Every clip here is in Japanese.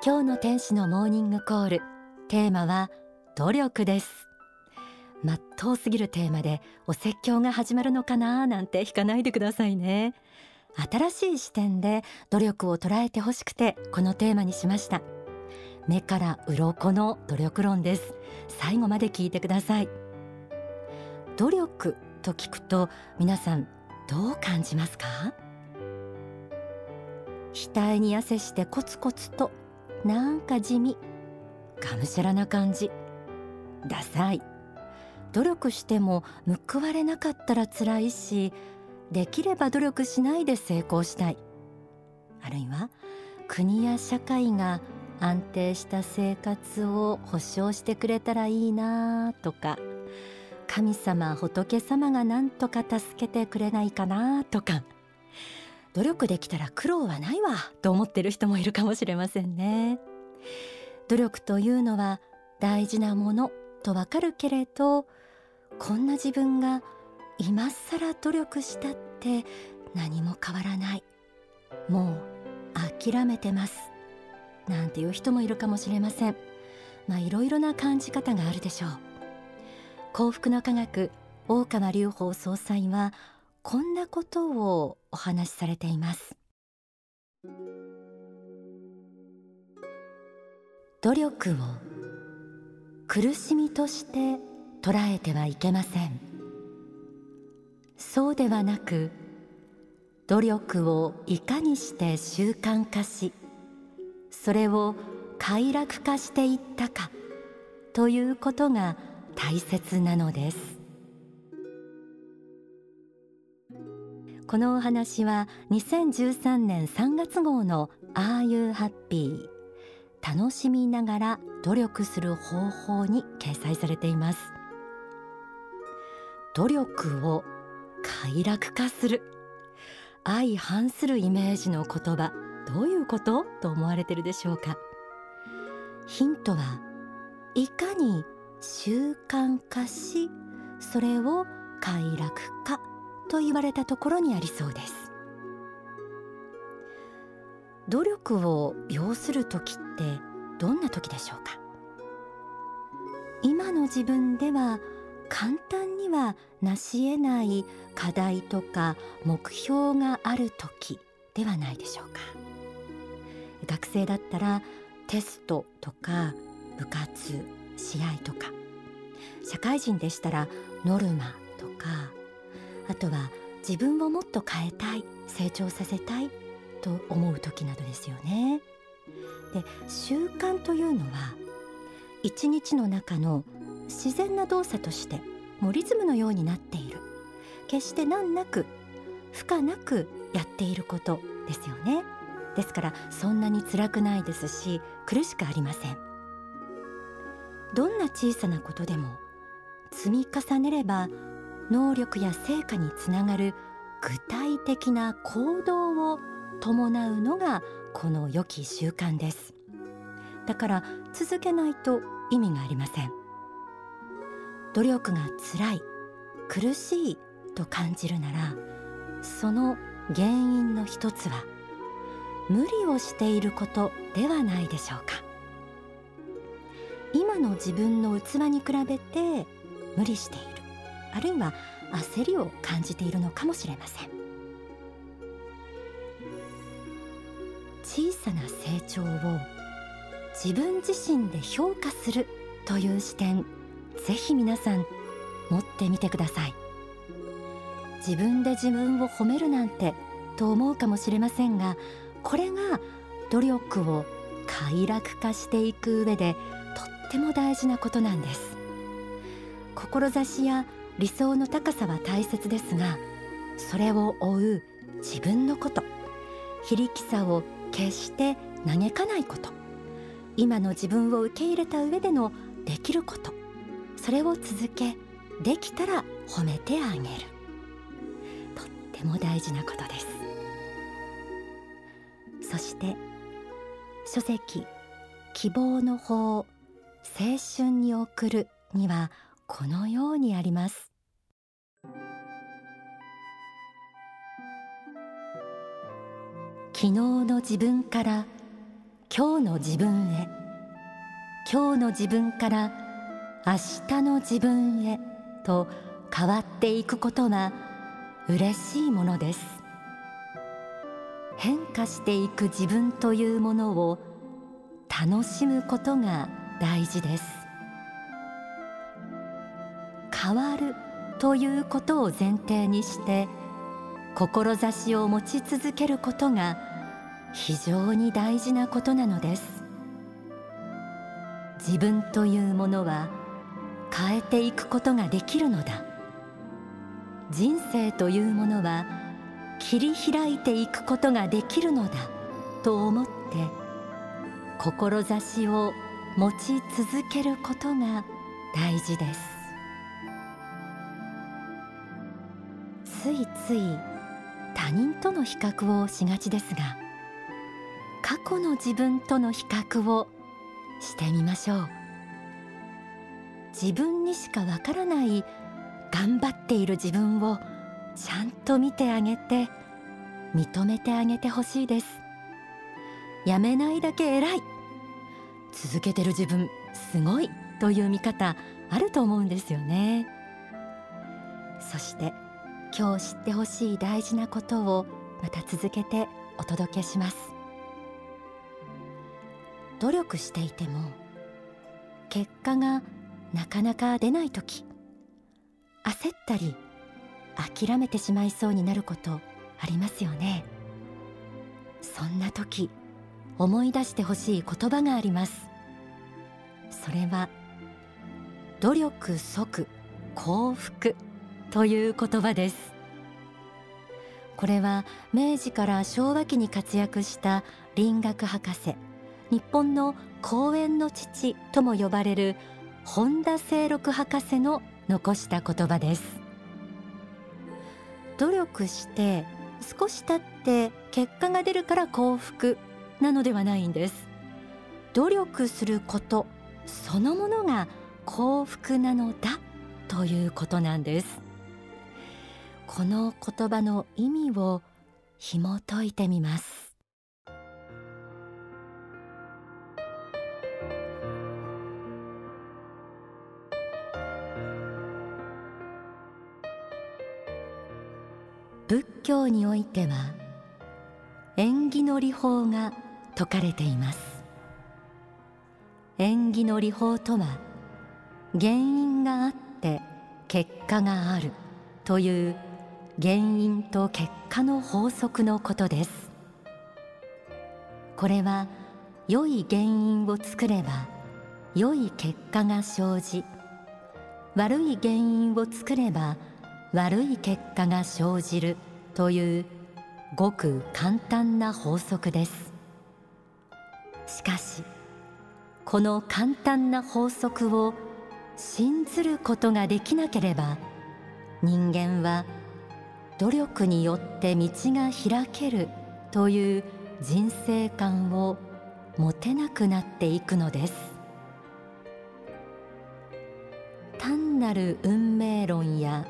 今日の天使のモーニングコール。テーマは努力です。まっとうすぎるテーマでお説教が始まるのかななんて引かないでくださいね。新しい視点で努力を捉えてほしくてこのテーマにしました。目から鱗の努力論です。最後まで聞いてください。努力と聞くと皆さんどう感じますか？額に汗してコツコツとなんか地味。がむしゃらな感じ。ダサい。努力しても報われなかったら辛いしできれば努力しないで成功したい。あるいは国や社会が安定した生活を保障してくれたらいいなとか神様仏様が何とか助けてくれないかなとか。努力できたら苦労はないわと思ってる人もいるかもしれませんね。努力というのは大事なものとわかるけれどこんな自分が今更努力したって何も変わらない。もう諦めてます。なんていう人もいるかもしれません。まあいろいろな感じ方があるでしょう。幸福の科学大川隆法総裁はこんなことをお話しされています。努力を苦しみとして捉えてはいけません。そうではなく努力をいかにして習慣化しそれを快楽化していったかということが大切なのです。このお話は2013年3月号の「Are You Happy?」楽しみながら努力する方法に掲載されています。努力を快楽化する。相反するイメージの言葉。どういうこと？と思われてるでしょうか。ヒントはいかに習慣化しそれを快楽化と言われたところにありそうです。努力を要する時ってどんな時でしょうか？今の自分では簡単には成し得ない課題とか目標がある時ではないでしょうか？学生だったらテストとか部活試合とか。社会人でしたらノルマとかあとは自分をもっと変えたい成長させたいと思う時などですよね。で習慣というのは一日の中の自然な動作としてもうリズムのようになっている。決して難なく負荷なくやっていることですよね。ですからそんなに辛くないですし苦しくありません。どんな小さなことでも積み重ねれば能力や成果につながる具体的な行動を伴うのがこの良き習慣です。だから続けないと意味がありません。努力が辛い苦しいと感じるならその原因の一つは無理をしていることではないでしょうか。今の自分の器に比べて無理している。あるいは焦りを感じているのかもしれません。小さな成長を自分自身で評価するという視点ぜひ皆さん持ってみてください。自分で自分を褒めるなんてと思うかもしれませんがこれが努力を快楽化していく上でとっても大事なことなんです。志や理想の高さは大切ですがそれを追う自分のこと非力さを決して嘆かないこと今の自分を受け入れた上でのできることそれを続けできたら褒めてあげる。とっても大事なことです。そして書籍希望の法青春に送るにはこのようにあります。昨日の自分から今日の自分へ今日の自分から明日の自分へと変わっていくことは嬉しいものです。変化していく自分というものを楽しむことが大事です。変わるということを前提にして志を持ち続けることが非常に大事なことなのです。自分というものは変えていくことができるのだ。人生というものは切り開いていくことができるのだと思って志を持ち続けることが大事です。ついつい他人との比較をしがちですが過去の自分との比較をしてみましょう。自分にしかわからない頑張っている自分をちゃんと見てあげて認めてあげてほしいです。やめないだけ偉い。続けてる自分すごいという見方あると思うんですよね。そして今日知ってほしい大事なことをまた続けてお届けします。努力していても結果がなかなか出ない時焦ったり諦めてしまいそうになることありますよね。そんな時思い出してほしい言葉があります。それは努力即幸福。という言葉です。これは明治から昭和期に活躍した林学博士日本の公園の父とも呼ばれる本田清六博士の残した言葉です。努力して少し経って結果が出るから幸福なのではないんです。努力することそのものが幸福なのだということなんです。この言葉の意味を紐解いてみます。仏教においては縁起の理法が説かれています。縁起の理法とは原因があって結果があるという原因と結果の法則のことです。これは良い原因を作れば良い結果が生じ悪い原因を作れば悪い結果が生じるというごく簡単な法則です。しかしこの簡単な法則を信ずることができなければ人間は努力によって道が開けるという人生観を持てなくなっていくのです。単なる運命論や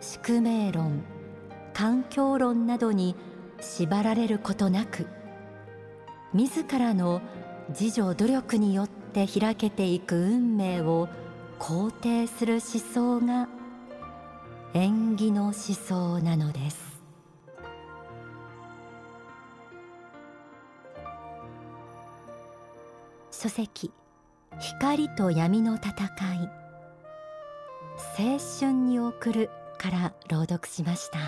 宿命論環境論などに縛られることなく自らの自助努力によって開けていく運命を肯定する思想が縁起の思想なのです。書籍光と闇の戦い。青春に送るから朗読しました。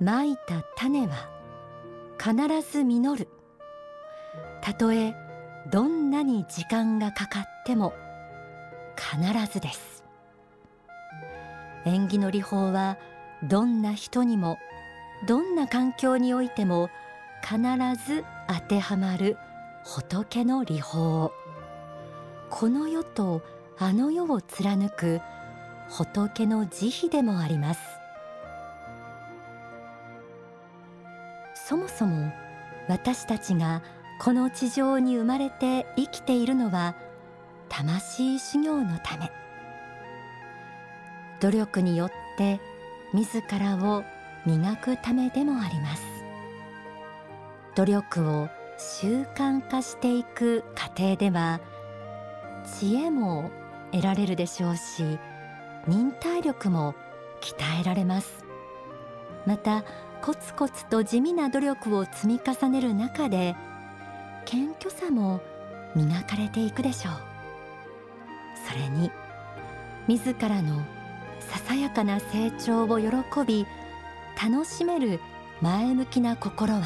まいた種は必ず実る。たとえどんなに時間がかかっても必ずです。縁起の理法はどんな人にもどんな環境においても必ず当てはまる仏の理法。この世とあの世を貫く仏の慈悲でもあります。そもそも私たちがこの地上に生まれて生きているのは魂修行のため。努力によって自らを磨くためでもあります。努力を習慣化していく過程では知恵も得られるでしょうし忍耐力も鍛えられます。またコツコツと地味な努力を積み重ねる中で謙虚さも磨かれていくでしょう。それに自らのささやかな成長を喜び楽しめる前向きな心は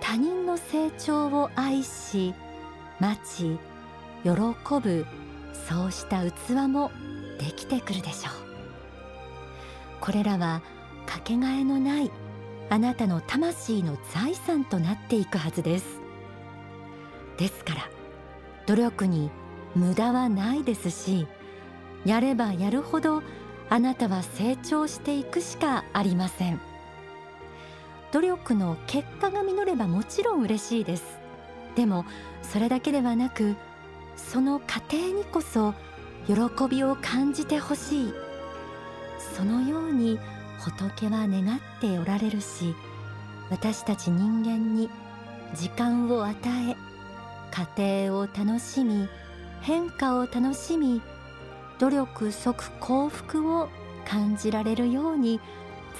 他人の成長を愛し待ち喜ぶそうした器もできてくるでしょう。これらはかけがえのないあなたの魂の財産となっていくはずです。ですから努力に無駄はないですしやればやるほどあなたは成長していくしかありません。努力の結果が実ればもちろん嬉しいです。でもそれだけではなくその過程にこそ喜びを感じてほしい。そのように仏は願っておられるし私たち人間に時間を与え家庭を楽しみ変化を楽しみ努力即幸福を感じられるように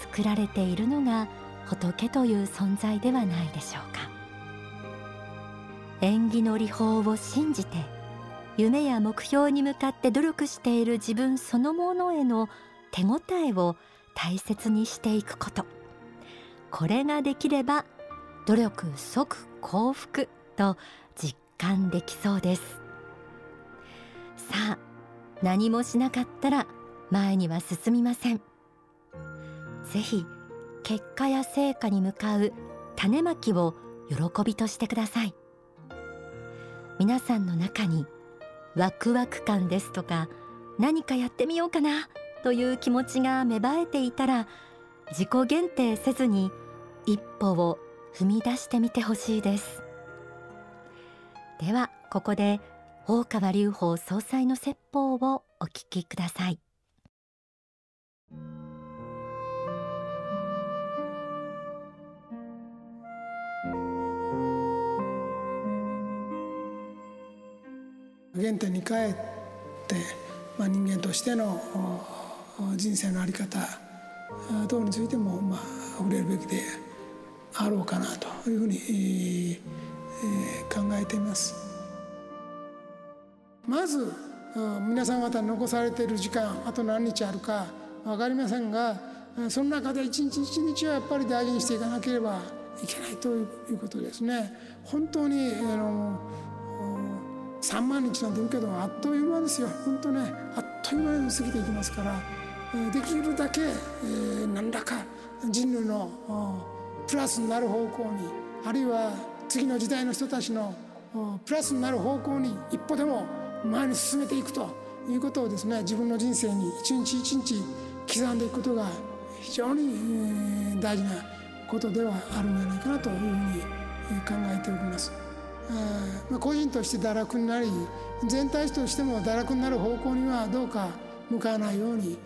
作られているのが仏という存在ではないでしょうか。縁起の理法を信じて夢や目標に向かって努力している自分そのものへの手応えを大切にしていくこと。これができれば努力即幸福と実感できそうです。さあ何もしなかったら前には進みません。ぜひ結果や成果に向かう種まきを喜びとしてください。皆さんの中にワクワク感ですとか何かやってみようかなという気持ちが芽生えていたら自己限定せずに一歩を踏み出してみてほしいです。ではここで大川隆法総裁の説法をお聞きください原点に帰って、まあ、人間としての人生の在り方等についても、まあ、触れるべきであろうかなというふうに、えー、考えています。まず皆さん方残されている時間あと何日あるか分かりませんがその中で一日一日はやっぱり大事にしていかなければいけないということですね。本当にあの3万日なんて言うけどあっという間ですよ本当ねあっという間に過ぎていきますからできるだけ、何らか人類のプラスになる方向にあるいは次の時代の人たちのプラスになる方向に一歩でも前に進めていくということをですね自分の人生に一日一日刻んでいくことが非常に大事なことではあるんじゃないかなというふうに考えております。まあ、個人として堕落になり全体としても堕落になる方向にはどうか向かわないように、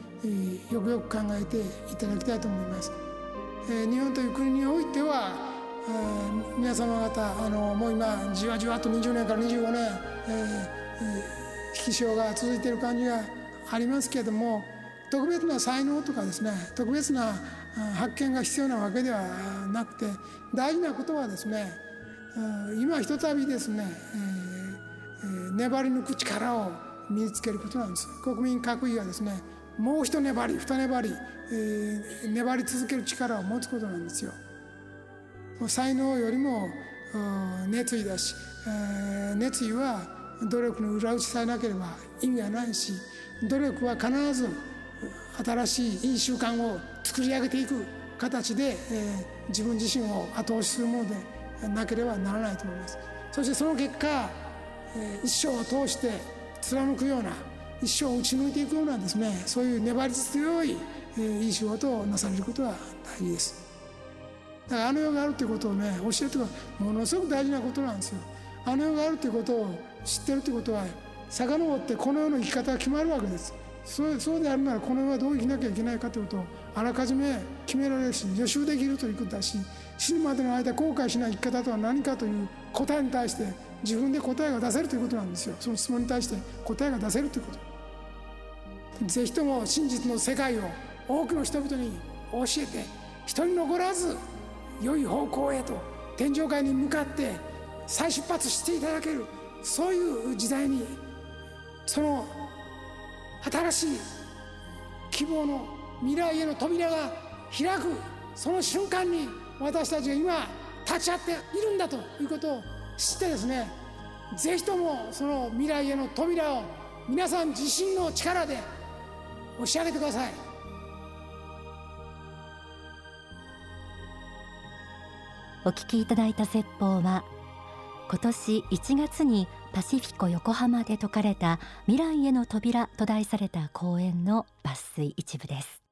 よくよく考えていただきたいと思います。え、日本という国においては、皆様方あのもう今じわじわと20年から25年、えー、引き潮が続いている感じがありますけれども特別な才能とかですね特別な発見が必要なわけではなくて大事なことはですね今ひとたびですね、粘り抜く力を身につけることなんです。国民各位はですねもう一粘り二粘り、粘り続ける力を持つことなんですよ。才能よりも熱意だし、熱意は努力の裏打ちさえなければ意味がないし努力は必ず新しいいい習慣を作り上げていく形で、えー、自分自身を後押しするものでなければならないと思います。そしてその結果、え一生を通して貫くような一生を打ち抜いていくようなですねそういう粘り強い、えいい仕事をなされることは大事です。だからあの世があるということをね教えてものすごく大事なことなんですよ。あの世があるということを知ってるということは遡ってこの世の生き方が決まるわけです。そうそうであるならこの世はどう生きなきゃいけないかということをあらかじめ決められるし予習できるということだし死ぬまでの間後悔しない生き方とは何かという答えに対して自分で答えが出せるということなんですよ。その質問に対して答えが出せるということ。ぜひとも真実の世界を多くの人々に教えて人に残らず良い方向へと天上界に向かって再出発していただけるそういう時代にその新しい希望の未来への扉が開くその瞬間に私たちが今立ち会っているんだということを知ってですねぜひともその未来への扉を皆さん自身の力で押し上げてください。お聞きいただいた説法は今年1月にパシフィコ横浜で説かれた未来への扉と題された講演の抜粋一部です。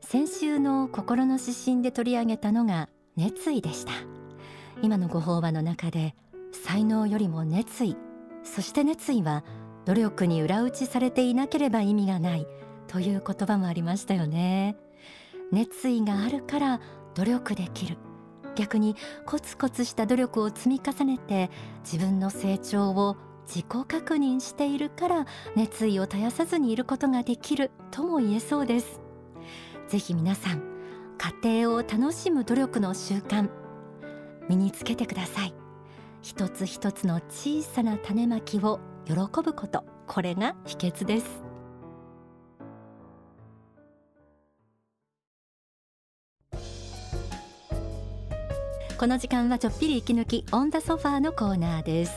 先週の心の指針で取り上げたのが熱意でした。今のご法話の中で才能よりも熱意そして熱意は努力に裏打ちされていなければ意味がないという言葉もありましたよね。熱意があるから努力できる。逆にコツコツした努力を積み重ねて自分の成長を自己確認しているから熱意を絶やさずにいることができるとも言えそうです。ぜひ皆さん家庭を楽しむ努力の習慣身につけてください。一つ一つの小さな種まきを喜ぶことこれが秘訣です。この時間はちょっぴり息抜きオンダソファーのコーナーです。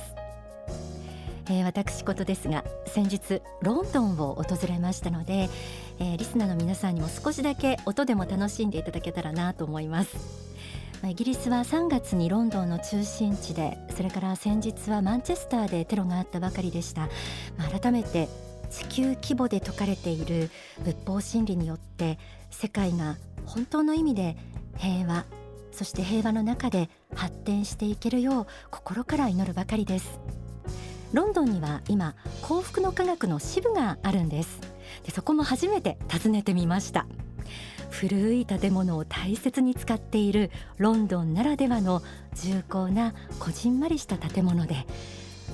えー、私事ですが先日ロンドンを訪れましたのでえー、リスナーの皆さんにも少しだけ音でも楽しんでいただけたらなと思います。イギリスは3月にロンドンの中心地でそれから先日はマンチェスターでテロがあったばかりでした、まあ、改めて地球規模で説かれている仏法真理によって世界が本当の意味で平和そして平和の中で発展していけるよう心から祈るばかりです。ロンドンには今幸福の科学の支部があるんです。でそこも初めて訪ねてみました。古い建物を大切に使っているロンドンならではの重厚なこじんまりした建物で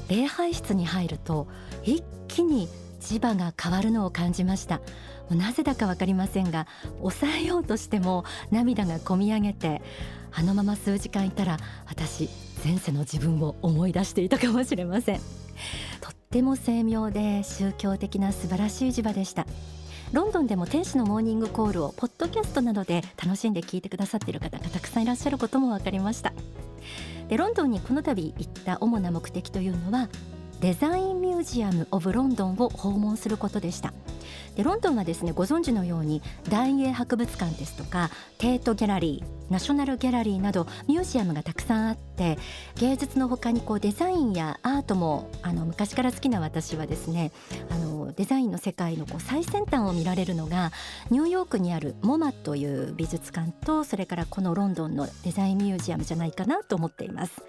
礼拝室に入ると一気に磁場が変わるのを感じました。なぜだか分かりませんが抑えようとしても涙がこみ上げてあのまま数時間いたら私前世の自分を思い出していたかもしれません。とっても精妙で宗教的な素晴らしい磁場でした。ロンドンでも天使のモーニングコールをポッドキャストなどで楽しんで聞いてくださっている方がたくさんいらっしゃることも分かりました。でロンドンにこの度行った主な目的というのはデザインミュージアム・オブ・ロンドンを訪問することでしたでロンドンはですねご存知のように大英博物館ですとかテートギャラリーナショナルギャラリーなどミュージアムがたくさんあって芸術のほかにこうデザインやアートもあの昔から好きな私はですねあのデザインの世界のこう最先端を見られるのがニューヨークにあるモマという美術館とそれからこのロンドンのデザインミュージアムじゃないかなと思っています。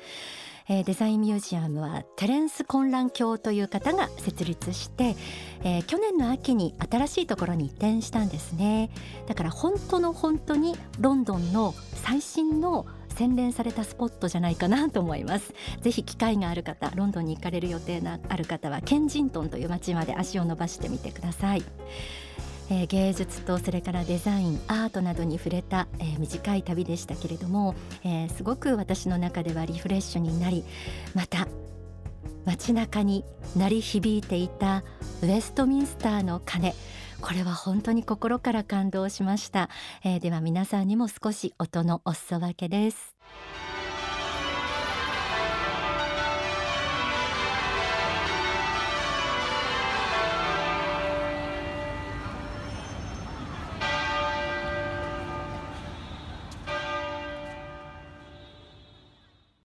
え、デザインミュージアムはテレンス混乱教という方が設立して、えー、去年の秋に新しいところに移転したんですね。だから本当の本当にロンドンの最新の洗練されたスポットじゃないかなと思います。ぜひ機会がある方ロンドンに行かれる予定のある方はケンジントンという街まで足を伸ばしてみてください。えー、芸術とそれからデザインアートなどに触れた、えー、短い旅でしたけれども、えー、すごく私の中ではリフレッシュになりまた街中に鳴り響いていたウェストミンスターの鐘これは本当に心から感動しました、えー、では皆さんにも少し音のお裾分けです。